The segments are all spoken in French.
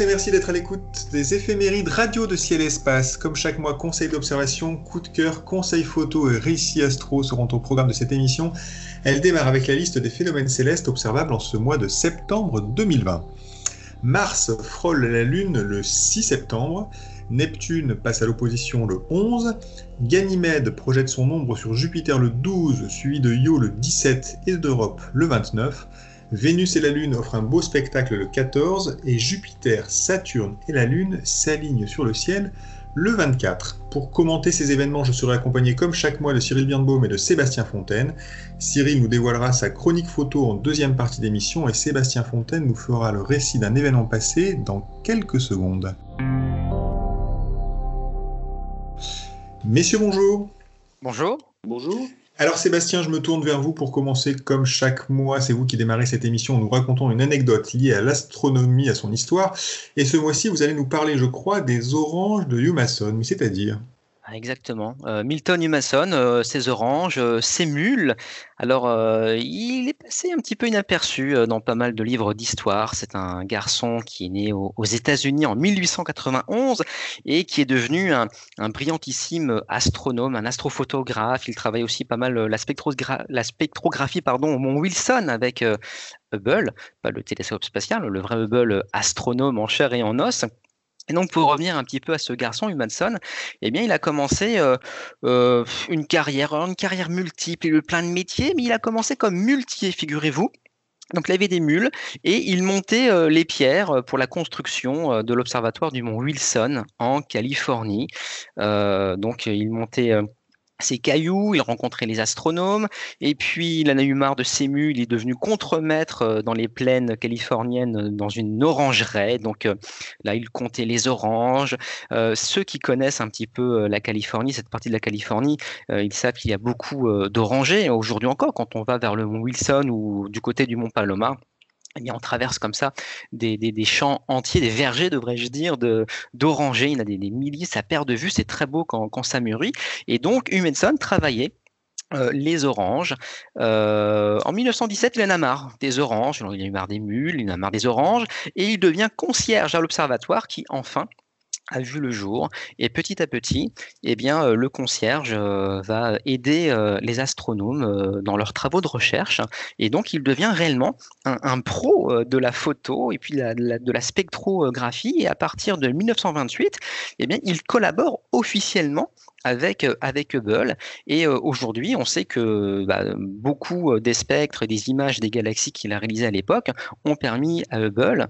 merci d'être à l'écoute des éphémérides radio de ciel et espace. Comme chaque mois, conseils d'observation, coup de cœur, conseils photo et récits astro seront au programme de cette émission. Elle démarre avec la liste des phénomènes célestes observables en ce mois de septembre 2020. Mars frôle la Lune le 6 septembre, Neptune passe à l'opposition le 11, Ganymède projette son ombre sur Jupiter le 12, suivi de Io le 17 et d'Europe le 29, Vénus et la Lune offrent un beau spectacle le 14 et Jupiter, Saturne et la Lune s'alignent sur le ciel le 24. Pour commenter ces événements, je serai accompagné comme chaque mois de Cyril Birnbaum et de Sébastien Fontaine. Cyril nous dévoilera sa chronique photo en deuxième partie d'émission et Sébastien Fontaine nous fera le récit d'un événement passé dans quelques secondes. Messieurs, bonjour. Bonjour. Bonjour. Alors Sébastien, je me tourne vers vous pour commencer comme chaque mois. C'est vous qui démarrez cette émission. Nous racontons une anecdote liée à l'astronomie, à son histoire. Et ce mois-ci, vous allez nous parler, je crois, des oranges de Humason. C'est-à-dire ah, exactement. Euh, Milton Humason, euh, ses oranges, euh, ses mules. Alors, il est passé un petit peu inaperçu dans pas mal de livres d'histoire. C'est un garçon qui est né aux, États-Unis en 1891 et qui est devenu un, brillantissime astronome, un astrophotographe. Il travaille aussi pas mal la, spectrographie pardon, au Mont Wilson avec Hubble, pas le télescope spatial, le vrai Hubble astronome en chair et en os. Et donc, pour revenir un petit peu à ce garçon, Humanson, eh bien, il a commencé euh, euh, une carrière, une carrière multiple, il a eu plein de métiers, mais il a commencé comme muletier, figurez-vous. Donc, il avait des mules et il montait euh, les pierres pour la construction de l'observatoire du mont Wilson en Californie. donc, il montait ses cailloux, il rencontrait les astronomes, et puis il en a eu marre de mules, il est devenu contremaître euh, dans les plaines californiennes euh, dans une orangerie. Donc euh, là, il comptait les oranges. ceux qui connaissent un petit peu la Californie, cette partie de la Californie, ils savent qu'il y a beaucoup d'orangers. Aujourd'hui encore, quand on va vers le mont Wilson ou du côté du mont Palomar, eh on traverse comme ça des, champs entiers, des vergers, devrais-je dire, d'orangers. Il y en a des, milliers, ça perd de vue, c'est très beau quand, ça mûrit. Et donc, Humanson travaillait euh, les oranges. Euh, en 1917, il en a marre des oranges, il en a marre des mules, il en a marre des oranges, et il devient concierge à l'observatoire qui, enfin, a vu le jour et petit à petit eh bien euh, le concierge euh, va aider euh, les astronomes dans leurs travaux de recherche et donc il devient réellement un, pro de la photo et puis de la spectrographie et à partir de 1928 eh bien il collabore officiellement avec, euh, avec Hubble. Et euh, aujourd'hui, on sait que bah, beaucoup euh, des spectres des images des galaxies qu'il a réalisées à l'époque ont permis à Hubble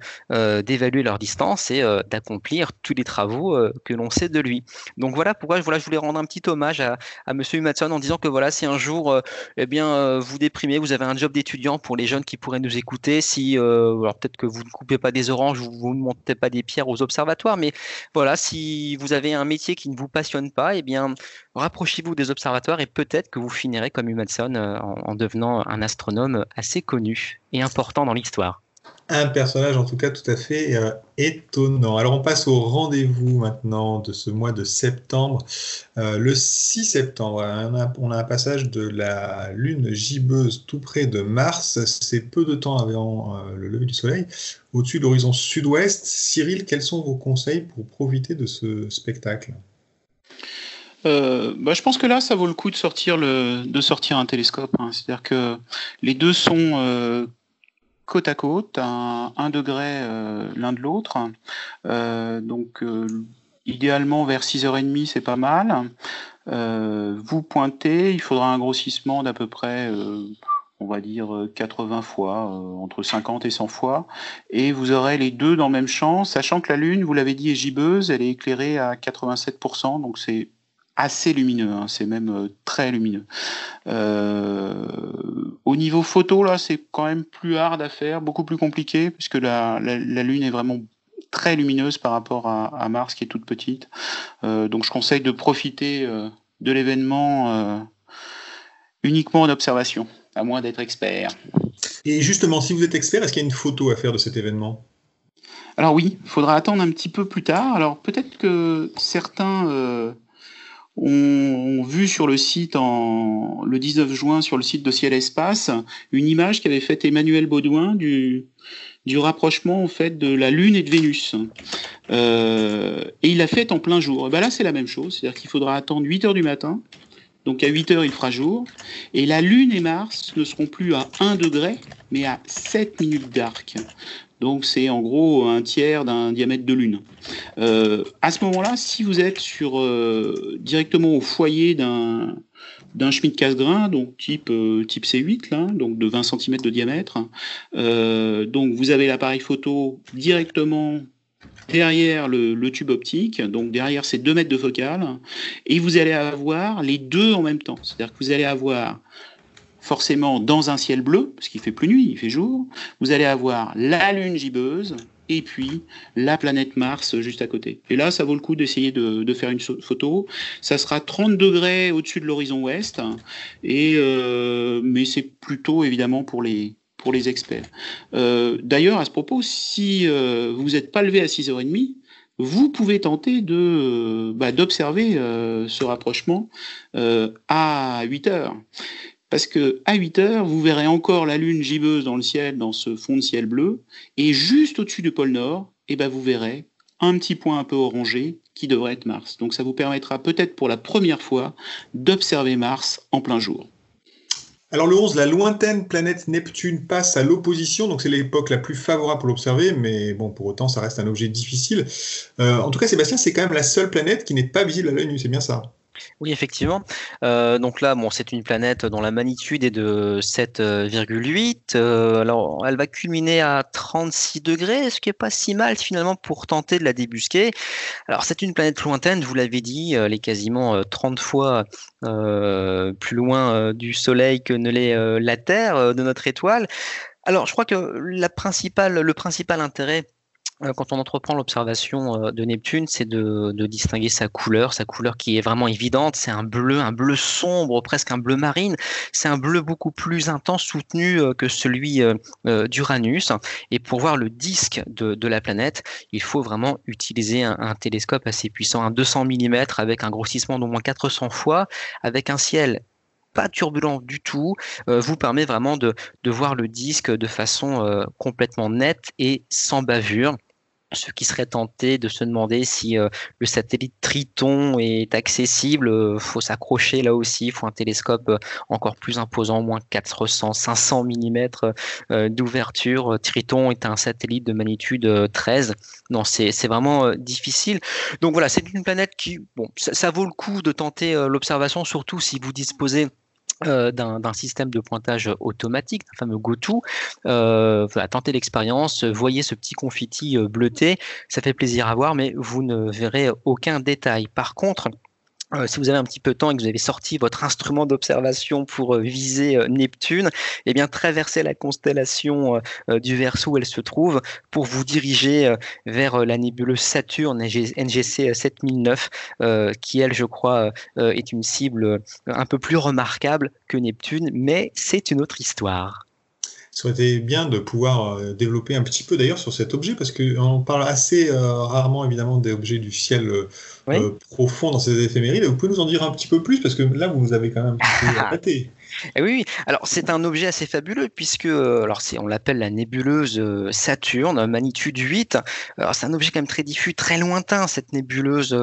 d'évaluer leur distance et d'accomplir tous les travaux que l'on sait de lui. Donc voilà pourquoi voilà, je voulais rendre un petit hommage à, à M. Humason en disant que voilà, si un jour eh bien, vous déprimez, vous avez un job d'étudiant pour les jeunes qui pourraient nous écouter, si alors peut-être que vous ne coupez pas des oranges, vous ne montez pas des pierres aux observatoires, mais voilà, si vous avez un métier qui ne vous passionne pas, eh bien rapprochez-vous des observatoires et peut-être que vous finirez comme Humason euh, en, devenant un astronome assez connu et important dans l'histoire. Un personnage en tout cas tout à fait euh, étonnant. Alors on passe au rendez-vous maintenant de ce mois de septembre. Euh, le 6 septembre, on a, un passage de la lune gibbeuse tout près de Mars. C'est peu de temps avant le lever du soleil. Au-dessus de l'horizon sud-ouest, Cyril, quels sont vos conseils pour profiter de ce spectacle? Euh, bah, je pense que là, ça vaut le coup de sortir, le, de sortir un télescope. Hein. C'est-à-dire que les deux sont euh, côte à côte, à un, degré euh, l'un de l'autre. donc, idéalement, vers 6h30, c'est pas mal. vous pointez, il faudra un grossissement d'à peu près on va dire 80 fois, entre 50 et 100 fois, et vous aurez les deux dans le même champ, sachant que la Lune, vous l'avez dit, est gibbeuse, elle est éclairée à 87%, donc c'est assez lumineux, hein, c'est même euh, très lumineux. Euh, au niveau photo, là, c'est quand même plus hard à faire, beaucoup plus compliqué, puisque la, la, Lune est vraiment très lumineuse par rapport à, Mars, qui est toute petite. Euh, donc je conseille de profiter de l'événement uniquement en observation, à moins d'être expert. Et justement, si vous êtes expert, est-ce qu'il y a une photo à faire de cet événement? Alors oui, il faudra attendre un petit peu plus tard. Alors peut-être que certains ont, vu sur le site en, le 19 juin sur le site de Ciel Espace une image qu'avait faite Emmanuel Baudouin du, du rapprochement en fait de la Lune et de Vénus. Euh, et il l'a fait en plein jour. Et ben là c'est la même chose, c'est-à-dire qu'il faudra attendre 8 heures du matin. Donc à 8 heures il fera jour. Et la Lune et Mars ne seront plus à 1 degré, mais à 7 minutes d'arc. Donc c'est en gros un tiers d'un diamètre de lune. Euh, à ce moment-là, si vous êtes sur euh, directement au foyer d'un d'un Schmidt casse-grain, donc type euh, type C8 là, donc de 20 cm de diamètre. donc vous avez l'appareil photo directement derrière le, tube optique, donc derrière ces 2 mètres de focale, et vous allez avoir les deux en même temps. C'est-à-dire que vous allez avoir forcément dans un ciel bleu, parce qu'il fait plus nuit, il fait jour, vous allez avoir la lune gibbeuse et puis la planète Mars juste à côté. Et là, ça vaut le coup d'essayer de, faire une photo. Ça sera 30 degrés au-dessus de l'horizon ouest, euh, mais c'est plutôt évidemment pour les experts. Euh, d'ailleurs, à ce propos, si euh, vous n'êtes pas levé à 6h30, vous pouvez tenter bah, d'observer ce rapprochement à 8 heures parce que à 8 heures, vous verrez encore la lune gibbeuse dans le ciel, dans ce fond de ciel bleu, et juste au-dessus du pôle Nord, eh ben vous verrez un petit point un peu orangé qui devrait être Mars. Donc ça vous permettra peut-être pour la première fois d'observer Mars en plein jour. Alors le 11, la lointaine planète Neptune passe à l'opposition, donc c'est l'époque la plus favorable pour l'observer, mais bon, pour autant, ça reste un objet difficile. Euh, en tout cas, Sébastien, c'est quand même la seule planète qui n'est pas visible à l'œil nu, c'est bien ça oui, effectivement. Euh, donc là, bon, c'est une planète dont la magnitude est de 7,8. Euh, alors, elle va culminer à 36 degrés, ce qui est pas si mal finalement pour tenter de la débusquer. Alors, c'est une planète lointaine, vous l'avez dit, elle est quasiment 30 fois plus loin du Soleil que ne l'est la Terre de notre étoile. Alors, je crois que le principal intérêt euh, quand on entreprend l'observation euh, de Neptune, c'est de, distinguer sa couleur, sa couleur qui est vraiment évidente. C'est un bleu, un bleu sombre, presque un bleu marine. C'est un bleu beaucoup plus intense, soutenu euh, que celui d'Uranus. Et pour voir le disque de, la planète, il faut vraiment utiliser un, télescope assez puissant, un 200 mm avec un grossissement d'au moins 400 fois, avec un ciel pas turbulent du tout, vous permet vraiment de, voir le disque de façon complètement nette et sans bavure ceux qui seraient tentés de se demander si euh, le satellite Triton est accessible, euh, faut s'accrocher là aussi, il faut un télescope euh, encore plus imposant, moins 400, 500 mm d'ouverture. Triton est un satellite de magnitude 13. Non, c'est vraiment difficile. Donc voilà, c'est une planète qui, bon, ça vaut le coup de tenter l'observation, surtout si vous disposez euh, d'un système de pointage automatique, un fameux GoTo. Euh, tentez l'expérience, voyez ce petit confetti euh, bleuté, ça fait plaisir à voir, mais vous ne verrez aucun détail. Par contre, euh, si vous avez un petit peu de temps et que vous avez sorti votre instrument d'observation pour euh, viser euh, Neptune, eh bien traversez la constellation du Verseau où elle se trouve pour vous diriger vers la nébuleuse Saturne NGC 7009 qui elle je crois est une cible un peu plus remarquable que Neptune mais c'est une autre histoire ça aurait été bien de pouvoir euh, développer un petit peu d'ailleurs sur cet objet, parce qu'on parle assez euh, rarement évidemment des objets du ciel euh, profond dans ces éphémérides. Vous pouvez nous en dire un petit peu plus, parce que là, vous nous avez quand même un petit peu raté. Eh oui, alors c'est un objet assez fabuleux puisque alors c'est on l'appelle la nébuleuse Saturne, magnitude 8. Alors c'est un objet quand même très diffus, très lointain. Cette nébuleuse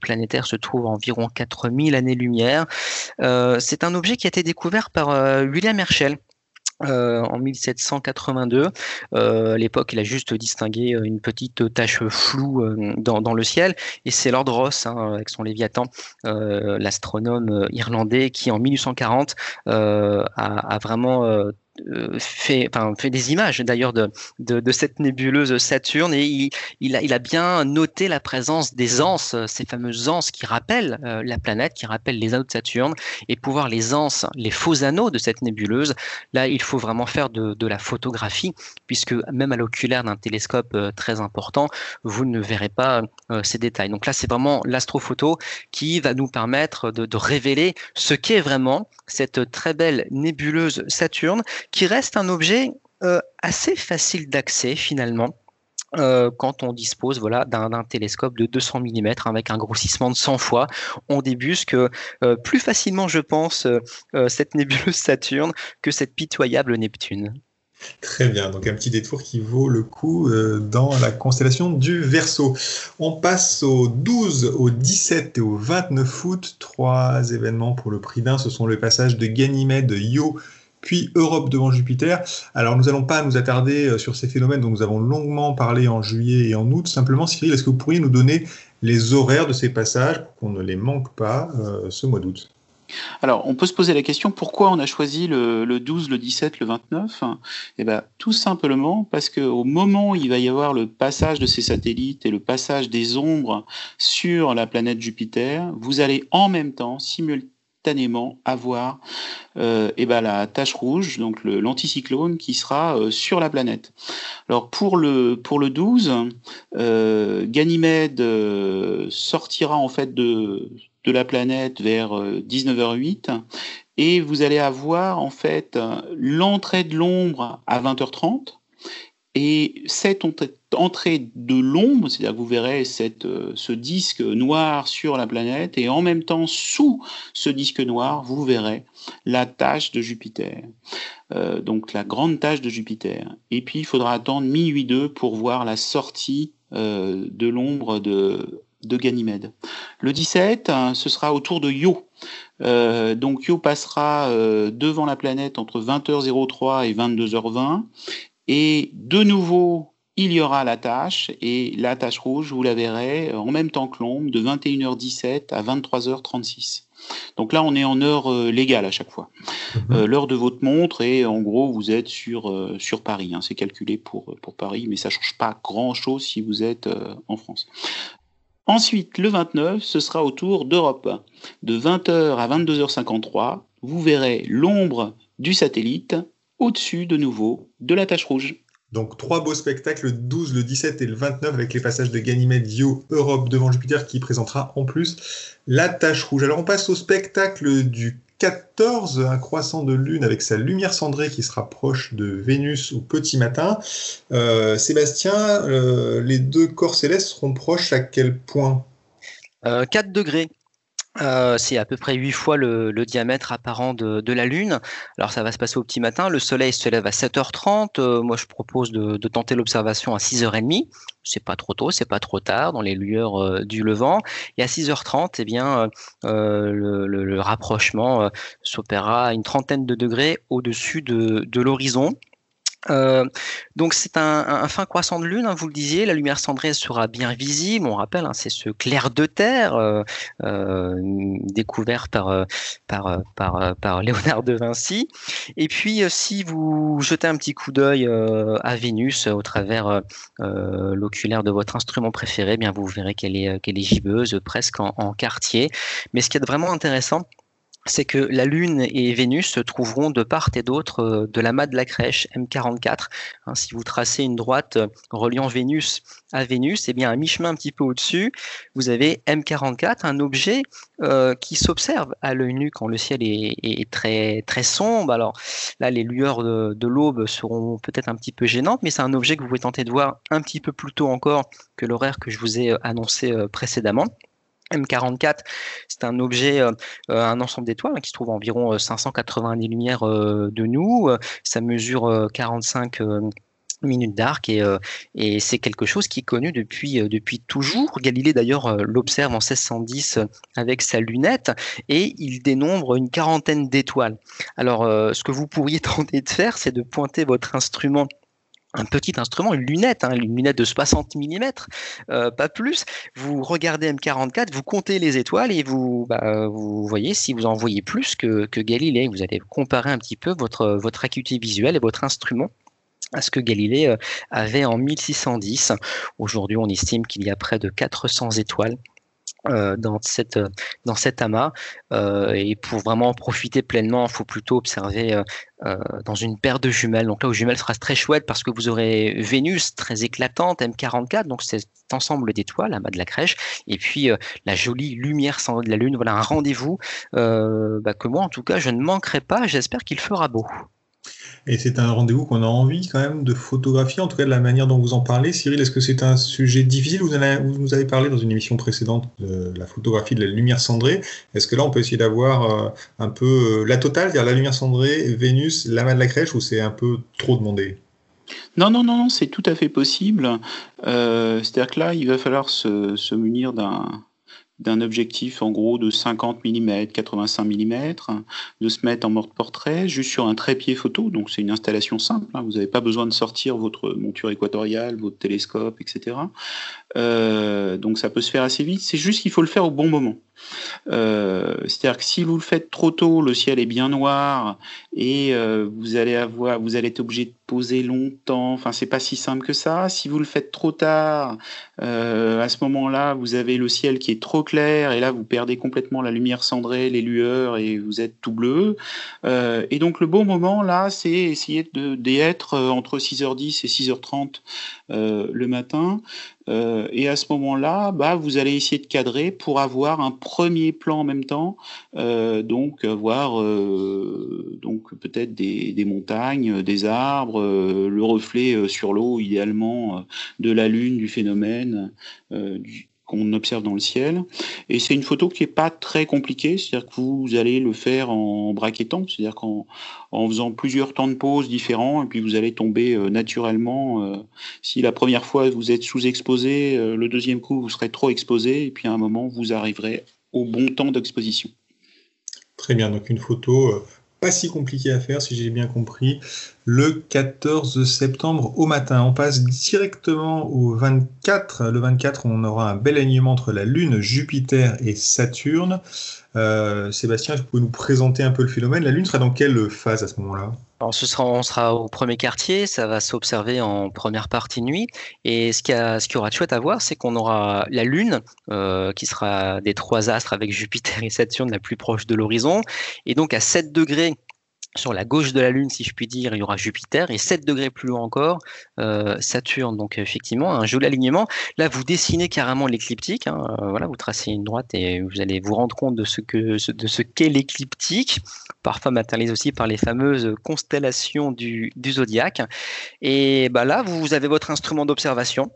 planétaire se trouve à environ 4000 années-lumière. c'est un objet qui a été découvert par William Herschel euh, en 1782. Euh, à l'époque, il a juste distingué euh, une petite tache floue dans, le ciel, et c'est Lord Ross, hein, avec son Léviathan, l'astronome irlandais, qui en 1840 a, vraiment fait, enfin, fait des images d'ailleurs de, cette nébuleuse Saturne et il, a, bien noté la présence des anses, ces fameuses anses qui rappellent la planète, qui rappellent les anneaux de Saturne. Et pour voir les anses, les faux anneaux de cette nébuleuse, là, il faut vraiment faire de, la photographie, puisque même à l'oculaire d'un télescope très important, vous ne verrez pas ces détails. Donc là, c'est vraiment l'astrophoto qui va nous permettre de révéler ce qu'est vraiment cette très belle nébuleuse Saturne, qui reste un objet euh, assez facile d'accès finalement. Euh, quand on dispose voilà, d'un télescope de 200 mm avec un grossissement de 100 fois, on débusque euh, plus facilement, je pense, cette nébuleuse Saturne que cette pitoyable Neptune. Très bien, donc un petit détour qui vaut le coup dans la constellation du Verseau. On passe au 12, au 17 et au 29 août. Trois événements pour le prix d'un. Ce sont le passage de Ganymède, Io, puis Europe devant Jupiter. Alors nous n'allons pas nous attarder euh, sur ces phénomènes dont nous avons longuement parlé en juillet et en août. Simplement, Cyril, est-ce que vous pourriez nous donner les horaires de ces passages pour qu'on ne les manque pas euh, ce mois d'août? Alors, on peut se poser la question pourquoi on a choisi le, 12, le 17, le 29 Eh bien, tout simplement parce qu'au moment où il va y avoir le passage de ces satellites et le passage des ombres sur la planète Jupiter, vous allez en même temps, simultanément, avoir euh, eh ben, la tache rouge, donc l'anticyclone, qui sera euh, sur la planète. Alors, pour le, pour le 12, euh, Ganymède sortira en fait de de la planète vers 19h08 euh, et vous allez avoir en fait l'entrée de l'ombre à 20h30 et cette entrée de l'ombre, c'est-à-dire que vous verrez euh, ce disque noir sur la planète, et en même temps, sous ce disque noir, vous verrez la tache de Jupiter, euh, donc la grande tache de Jupiter. Et puis, il faudra attendre minuit 2 pour voir la sortie de l'ombre de de Ganymède. Le 17, hein, ce sera autour de Io. Euh, donc Io passera euh, devant la planète entre 20h03 et 22h20. Et de nouveau, il y aura la tâche, et la tâche rouge, vous la verrez en même temps que l'ombre, de 21h17 à 23h36. Donc là, on est en heure euh, légale à chaque fois. Mhm. L'heure de votre montre, et en gros, vous êtes sur, sur Paris. Hein. C'est calculé pour, pour Paris, mais ça ne change pas grand-chose si vous êtes en France. Ensuite, le 29, ce sera au tour d'Europe. De 20h à 22h53, vous verrez l'ombre du satellite au-dessus de nouveau de la tache rouge. Donc trois beaux spectacles, le 12, le 17 et le 29 avec les passages de Ganymède, Io, Europe devant Jupiter qui présentera en plus la tache rouge. Alors on passe au spectacle du 14, un croissant de lune avec sa lumière cendrée qui se rapproche de Vénus au petit matin. Euh, Sébastien, euh, les deux corps célestes seront proches à quel point? 4 euh, degrés. Euh, c'est à peu près 8 fois le, diamètre apparent de, la Lune. Alors ça va se passer au petit matin. Le Soleil se lève à 7h30. Euh, moi, je propose de, tenter l'observation à 6h30. C'est pas trop tôt, c'est pas trop tard dans les lueurs euh, du levant. Et à 6h30, eh bien, le, rapprochement s'opérera à une trentaine de degrés au-dessus de l'horizon. Euh, donc c'est un, fin croissant de lune, hein, vous le disiez, la lumière cendrée sera bien visible. On rappelle, hein, c'est ce clair de terre euh, euh, découvert par, par, par, par, Léonard de Vinci. Et puis si vous jetez un petit coup d'œil à Vénus au travers l'oculaire de votre instrument préféré, eh bien vous verrez qu'elle est, qu'elle est gibbeuse, presque en, en quartier. Mais ce qui est vraiment intéressant, c'est que la Lune et Vénus se trouveront de part et d'autre euh, de l'amas de la crèche M44. Hein, si vous tracez une droite euh, reliant Vénus à Vénus, eh bien à mi-chemin un petit peu au-dessus, vous avez M44, un objet euh, qui s'observe à l'œil nu quand le ciel est, très très sombre. Alors là, les lueurs de, l'aube seront peut-être un petit peu gênantes, mais c'est un objet que vous pouvez tenter de voir un petit peu plus tôt encore que l'horaire que je vous ai annoncé précédemment. M44, c'est un objet, euh, euh, un ensemble d'étoiles hein, qui se trouve environ 590 euh, lumières de nous. Ça mesure 45 minutes d'arc et, et c'est quelque chose qui est connu depuis, depuis toujours. Galilée d'ailleurs l'observe en 1610 avec sa lunette et il dénombre une quarantaine d'étoiles. Alors ce que vous pourriez tenter de faire, c'est de pointer votre instrument un petit instrument, une lunette, hein, une lunette de 60 mm, pas plus. Vous regardez M44, vous comptez les étoiles et vous, bah, vous voyez si vous en voyez plus que, Galilée. Vous allez comparer un petit peu votre, votre acuité visuelle et votre instrument à ce que Galilée avait en 1610. Aujourd'hui, on estime qu'il y a près de 400 étoiles euh, dans cette dans cet amas euh, et pour vraiment en profiter pleinement, il faut plutôt observer euh, dans une paire de jumelles. Donc là, aux jumelles sera très chouette parce que vous aurez Vénus très éclatante, M44, donc cet ensemble d'étoiles, amas de la crèche, et puis la jolie lumière sans de la lune. Voilà un rendez-vous bah, que moi, en tout cas, je ne manquerai pas. J'espère qu'il fera beau. Et c'est un rendez-vous qu'on a envie quand même de photographier, en tout cas de la manière dont vous en parlez. Cyril, est-ce que c'est un sujet difficile? Vous, nous avez parlé dans une émission précédente de la photographie de la lumière cendrée. Est-ce que là, on peut essayer d'avoir euh, un peu euh, la totale, c'est-à-dire la lumière cendrée, Vénus, la main de la crèche, ou c'est un peu trop demandé? Non, non, non, c'est tout à fait possible. Euh, c'est-à-dire que là, il va falloir se munir d'un d'un objectif en gros de 50 mm, 85 mm, de se mettre en mode portrait juste sur un trépied photo. Donc c'est une installation simple. Hein. vous n'avez pas besoin de sortir votre monture équatoriale, votre télescope, etc. Euh, donc ça peut se faire assez vite. C'est juste qu'il faut le faire au bon moment. Euh, c'est-à-dire que si vous le faites trop tôt, le ciel est bien noir et euh, vous allez avoir, vous allez être obligé de poser longtemps. Enfin, c'est pas si simple que ça. Si vous le faites trop tard, à ce moment-là, vous avez le ciel qui est trop clair et là vous perdez complètement la lumière cendrée, les lueurs et vous êtes tout bleu. et donc le bon moment là, c'est essayer d'être entre 6h10 et 6h30 le matin. Euh, et à ce moment-là, bah, vous allez essayer de cadrer pour avoir un premier plan en même temps, euh, donc voir euh, donc peut-être des, des, montagnes, des arbres, le reflet sur l'eau idéalement de la lune, du phénomène, du, qu'on observe dans le ciel. Et c'est une photo qui n'est pas très compliquée, c'est-à-dire que vous allez le faire en braquettant, c'est-à-dire qu'en en faisant plusieurs temps de pause différents, et puis vous allez tomber euh, naturellement. Euh, si la première fois vous êtes sous-exposé, euh, le deuxième coup vous serez trop exposé, et puis à un moment vous arriverez au bon temps d'exposition. Très bien, donc une photo pas si compliquée à faire si j'ai bien compris le 14 septembre au matin. On passe directement au 24. Le 24, on aura un bel alignement entre la Lune, Jupiter et Saturne. Euh, Sébastien, vous pouvez nous présenter un peu le phénomène? La Lune sera dans quelle phase à ce moment-là? On sera au premier quartier, ça va s'observer en première partie nuit. Et ce qui, a, ce qui aura de chouette à voir, c'est qu'on aura la Lune, euh, qui sera des trois astres avec Jupiter et Saturne la plus proche de l'horizon. Et donc à 7 degrés sur la gauche de la Lune, si je puis dire, il y aura Jupiter, et 7 degrés plus loin encore, euh, Saturne. Donc effectivement, un joli alignement. Là, vous dessinez carrément l'écliptique. Hein, euh, voilà, vous tracez une droite et vous allez vous rendre compte de ce que de ce qu'est l'écliptique, parfois matérialisé aussi par les fameuses constellations du, du zodiaque. Et bah là, vous avez votre instrument d'observation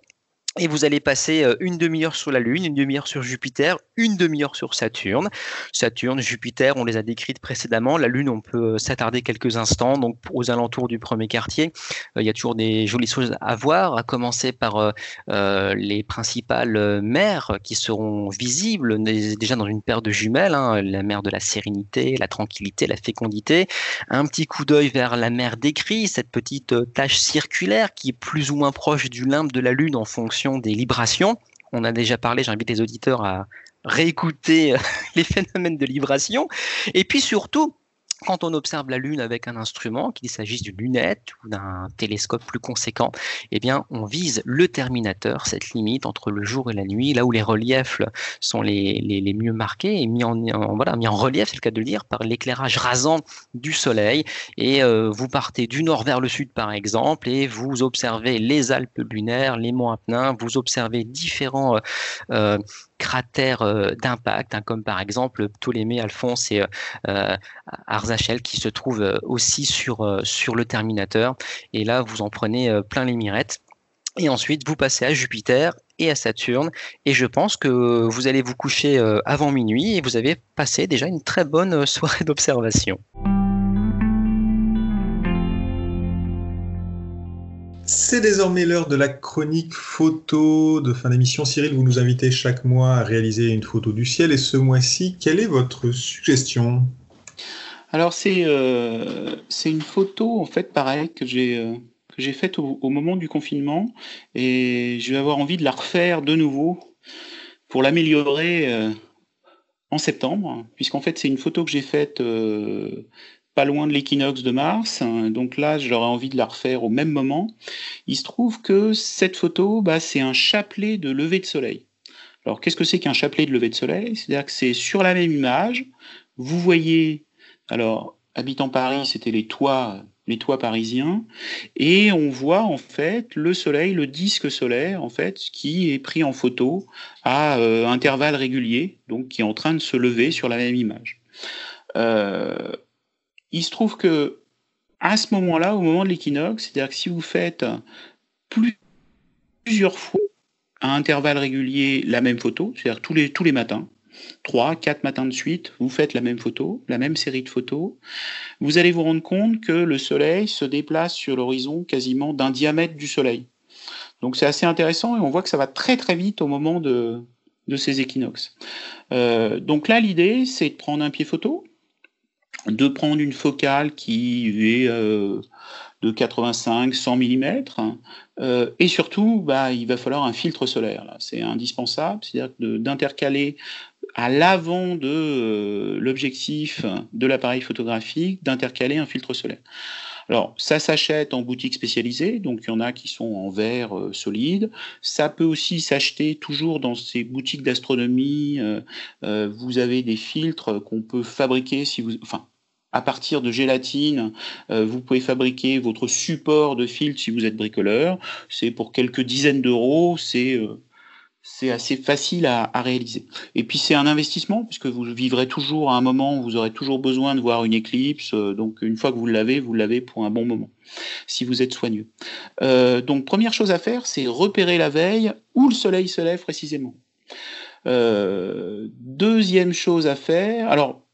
et vous allez passer euh, une demi-heure sur la Lune, une demi-heure sur Jupiter, une demi-heure sur Saturne. Saturne, Jupiter, on les a décrites précédemment. La Lune, on peut euh, s'attarder quelques instants. Donc, aux alentours du premier quartier, euh, il y a toujours des jolies choses à voir, à commencer par les principales mers qui seront visibles déjà dans une paire de jumelles. Hein, la mer de la sérénité, la tranquillité, la fécondité. Un petit coup d'œil vers la mer d'écrit, cette petite tache circulaire qui est plus ou moins proche du limbe de la Lune en fonction des librations. On a déjà parlé, j'invite les auditeurs à réécouter euh, les phénomènes de libration. Et puis surtout, quand on observe la Lune avec un instrument, qu'il s'agisse d'une lunette ou d'un télescope plus conséquent, eh bien, on vise le terminateur, cette limite entre le jour et la nuit, là où les reliefs sont les, les, mieux marqués et mis en, voilà, mis en relief, c'est le cas de le dire, par l'éclairage rasant du Soleil. Et euh, vous partez du nord vers le sud, par exemple, et vous observez les Alpes lunaires, les monts Apennins, vous observez différents euh, euh cratères euh, d'impact, hein, comme par exemple Ptolémée, Alphonse et euh, euh, Arzachel, qui se trouvent aussi sur, sur le Terminateur. Et là, vous en prenez plein les mirettes. Et ensuite, vous passez à Jupiter et à Saturne. Et je pense que vous allez vous coucher avant minuit et vous avez passé déjà une très bonne soirée d'observation. C'est désormais l'heure de la chronique photo de fin d'émission. Cyril, vous nous invitez chaque mois à réaliser une photo du ciel. Et ce mois-ci, quelle est votre suggestion? Alors c'est euh, c'est une photo en fait pareil que j'ai euh, faite au, moment du confinement. Et je vais avoir envie de la refaire de nouveau pour l'améliorer euh, en septembre, puisqu'en fait c'est une photo que j'ai faite pas loin de l'équinoxe de mars, donc là j'aurais envie de la refaire au même moment. Il se trouve que cette photo, bah, c'est un chapelet de lever de soleil. Alors qu'est-ce que c'est qu'un chapelet de lever de soleil? C'est-à-dire que c'est sur la même image, vous voyez, alors habitant Paris, c'était les toits les toits parisiens, et on voit en fait le soleil, le disque solaire en fait, qui est pris en photo à euh, intervalles réguliers, donc qui est en train de se lever sur la même image. Euh, il se trouve que à ce moment-là, au moment de l'équinoxe, c'est-à-dire que si vous faites plusieurs fois à intervalles réguliers la même photo, c'est-à-dire tous les, tous les matins, trois, quatre matins de suite, vous faites la même photo, la même série de photos, vous allez vous rendre compte que le Soleil se déplace sur l'horizon quasiment d'un diamètre du Soleil. Donc c'est assez intéressant et on voit que ça va très très vite au moment de, ces équinoxes. Euh, donc là, l'idée, c'est de prendre un pied photo, de prendre une focale qui est euh, de 85, 100 mm, et surtout, bah, il va falloir un filtre solaire. C'est indispensable, c'est-à-dire d'intercaler à l'avant de euh, l'objectif de l'appareil photographique d'intercaler un filtre solaire. Alors, ça s'achète en boutique spécialisée, donc il y en a qui sont en verre euh, solide. Ça peut aussi s'acheter toujours dans ces boutiques d'astronomie. Euh, vous avez des filtres qu'on peut fabriquer si vous, enfin, à partir de gélatine, vous pouvez fabriquer votre support de filtre si vous êtes bricoleur. C'est pour quelques dizaines d'euros. C'est c'est assez facile à, réaliser. Et puis c'est un investissement puisque vous vivrez toujours à un moment où vous aurez toujours besoin de voir une éclipse. Euh, donc une fois que vous l'avez, vous l'avez pour un bon moment, si vous êtes soigneux. Euh, donc première chose à faire, c'est repérer la veille où le soleil se lève précisément. Euh, deuxième chose à faire, alors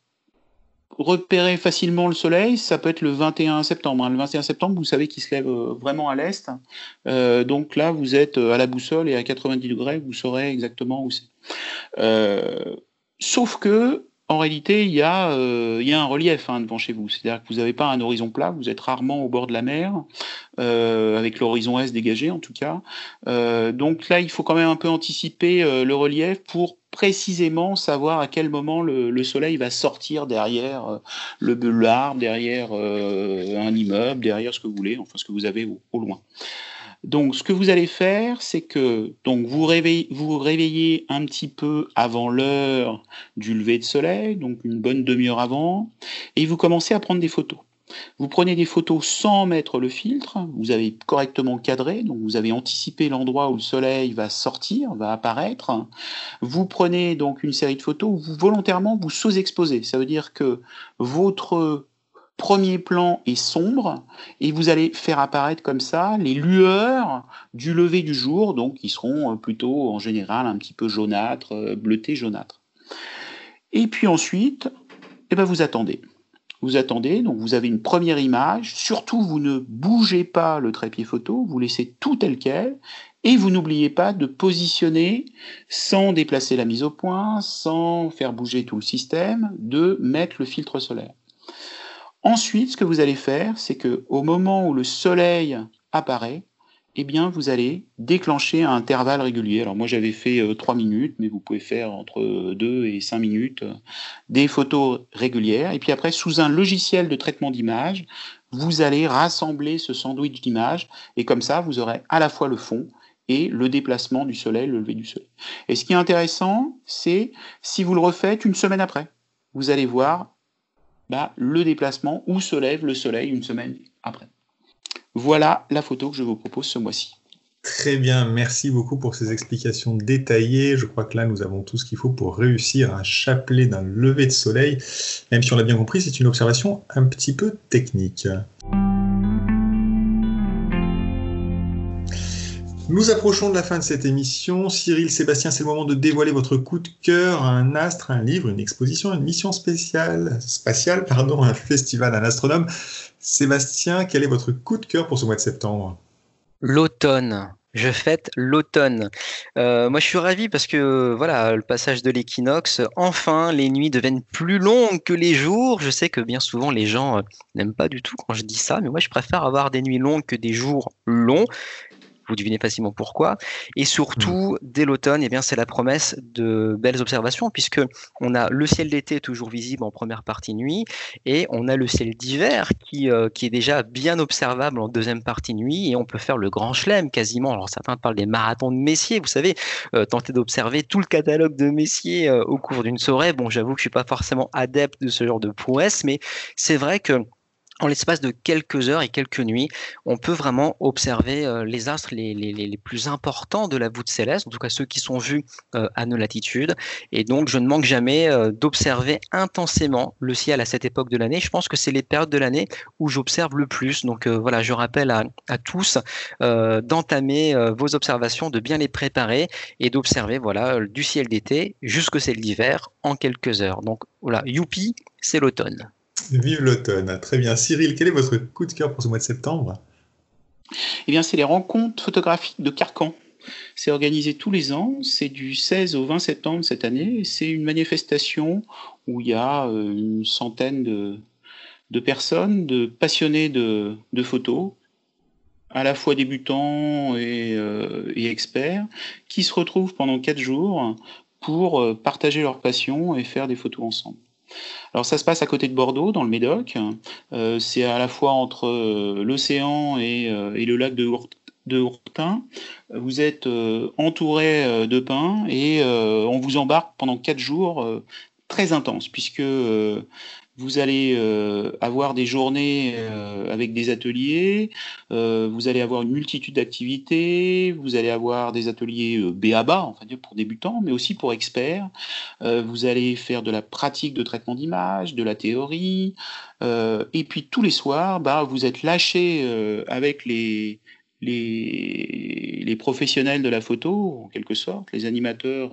repérer facilement le soleil, ça peut être le 21 septembre. Hein. Le 21 septembre, vous savez qu'il se lève euh, vraiment à l'est. Euh, donc là, vous êtes euh, à la boussole et à 90 degrés, vous saurez exactement où c'est. sauf que, en réalité, il y a, un relief hein, devant chez vous. C'est-à-dire que vous n'avez pas un horizon plat, vous êtes rarement au bord de la mer, avec l'horizon est dégagé en tout cas. donc là, il faut quand même un peu anticiper le relief pour précisément savoir à quel moment le, soleil va sortir derrière euh, le l'arbre, derrière euh, un immeuble, derrière ce que vous voulez, enfin ce que vous avez au, loin. Donc, ce que vous allez faire, c'est que donc vous vous réveillez un petit peu avant l'heure du lever de soleil, donc une bonne demi-heure avant, et vous commencez à prendre des photos. Vous prenez des photos sans mettre le filtre, vous avez correctement cadré, donc vous avez anticipé l'endroit où le soleil va sortir, va apparaître. Vous prenez donc une série de photos où vous volontairement vous sous-exposez. Ça veut dire que votre premier plan est sombre et vous allez faire apparaître comme ça les lueurs du lever du jour, donc qui seront plutôt en général un petit peu jaunâtres, bleutés, jaunâtres. Et puis ensuite, eh ben vous attendez vous attendez, donc vous avez une première image, surtout vous ne bougez pas le trépied photo, vous laissez tout tel quel, et vous n'oubliez pas de positionner, sans déplacer la mise au point, sans faire bouger tout le système, de mettre le filtre solaire. Ensuite, ce que vous allez faire, c'est que au moment où le soleil apparaît, eh bien, vous allez déclencher un intervalle régulier. Alors moi, j'avais fait euh, 3 minutes, mais vous pouvez faire entre 2 et 5 minutes euh, des photos régulières. Et puis après, sous un logiciel de traitement d'image, vous allez rassembler ce sandwich d'images. Et comme ça, vous aurez à la fois le fond et le déplacement du soleil, le lever du soleil. Et ce qui est intéressant, c'est si vous le refaites une semaine après, vous allez voir bah, le déplacement où se lève le soleil une semaine après. Voilà la photo que je vous propose ce mois-ci. Très bien, merci beaucoup pour ces explications détaillées. Je crois que là, nous avons tout ce qu'il faut pour réussir un chapelet d'un lever de soleil. Même si on l'a bien compris, c'est une observation un petit peu technique. Nous approchons de la fin de cette émission. Cyril, Sébastien, c'est le moment de dévoiler votre coup de cœur, un astre, un livre, une exposition, une mission spéciale, spatiale, pardon, un festival, un astronome. Sébastien, quel est votre coup de cœur pour ce mois de septembre? L'automne. je fête l'automne. Euh, moi, je suis ravi parce que voilà, le passage de l'équinoxe, enfin, les nuits deviennent plus longues que les jours. Je sais que bien souvent, les gens euh, n'aiment pas du tout quand je dis ça, mais moi, je préfère avoir des nuits longues que des jours longs vous devinez facilement pourquoi. Et surtout, mm. dès l'automne, eh bien, c'est la promesse de belles observations, puisque on a le ciel d'été toujours visible en première partie nuit, et on a le ciel d'hiver qui, euh, qui est déjà bien observable en deuxième partie nuit, et on peut faire le grand chelem quasiment. Alors certains parlent des marathons de Messier, vous savez, euh, tenter d'observer tout le catalogue de Messier euh, au cours d'une soirée. Bon, j'avoue que je suis pas forcément adepte de ce genre de prouesse, mais c'est vrai que en l'espace de quelques heures et quelques nuits, on peut vraiment observer euh, les astres les, plus importants de la voûte céleste, en tout cas ceux qui sont vus euh, à nos latitudes. Et donc, je ne manque jamais euh, d'observer intensément le ciel à cette époque de l'année. Je pense que c'est les périodes de l'année où j'observe le plus. Donc voilà, je rappelle à, à tous d'entamer vos observations, de bien les préparer et d'observer voilà du ciel d'été jusqu'au ciel d'hiver en quelques heures. Donc voilà, youpi, c'est l'automne. Vive l'automne. Très bien. Cyril, quel est votre coup de cœur pour ce mois de septembre? Eh bien, c'est les rencontres photographiques de Carcan. C'est organisé tous les ans. C'est du 16 au 20 septembre cette année. C'est une manifestation où il y a euh, une centaine de, personnes, de passionnés de, photos, à la fois débutants et, euh, et, experts, qui se retrouvent pendant quatre jours pour euh, partager leur passion et faire des photos ensemble. Alors ça se passe à côté de Bordeaux, dans le Médoc. Euh, c'est à la fois entre euh, l'océan et, euh, et, le lac de, de Vous êtes entouré de pins et on vous embarque pendant quatre jours très intenses, puisque vous allez euh, avoir des journées euh, avec des ateliers, euh, vous allez avoir une multitude d'activités, vous allez avoir des ateliers BABA, enfin pour débutants, mais aussi pour experts. vous allez faire de la pratique de traitement d'image, de la théorie, et puis tous les soirs, bah, vous êtes lâché avec les, les, les, professionnels de la photo, en quelque sorte, les animateurs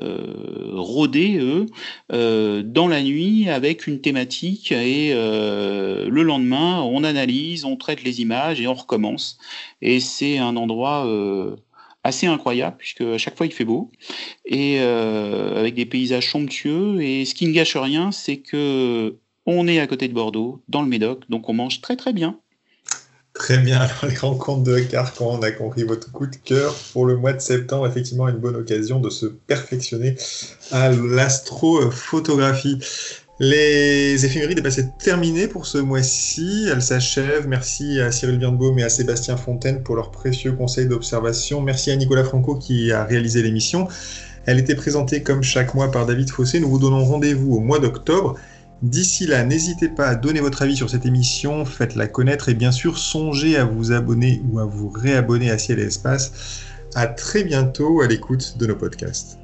euh, rôder, eux, euh, dans la nuit avec une thématique et euh, le lendemain, on analyse, on traite les images et on recommence. Et c'est un endroit assez incroyable puisque à chaque fois il fait beau et avec des paysages somptueux et ce qui ne gâche rien c'est que on est à côté de Bordeaux dans le Médoc donc on mange très très bien Très bien, alors les rencontres de Carcan, on a compris votre coup de cœur pour le mois de septembre, effectivement une bonne occasion de se perfectionner à l'astrophotographie. Les éphémérides est passé terminées pour ce mois-ci, elles s'achèvent. Merci à Cyril Birnbaum et à Sébastien Fontaine pour leurs précieux conseils d'observation. Merci à Nicolas Franco qui a réalisé l'émission. Elle était présentée comme chaque mois par David Fossé. Nous vous donnons rendez-vous au mois d'octobre. D'ici là, n'hésitez pas à donner votre avis sur cette émission, faites-la connaître et bien sûr, songez à vous abonner ou à vous réabonner à Ciel et Espace. À très bientôt à l'écoute de nos podcasts.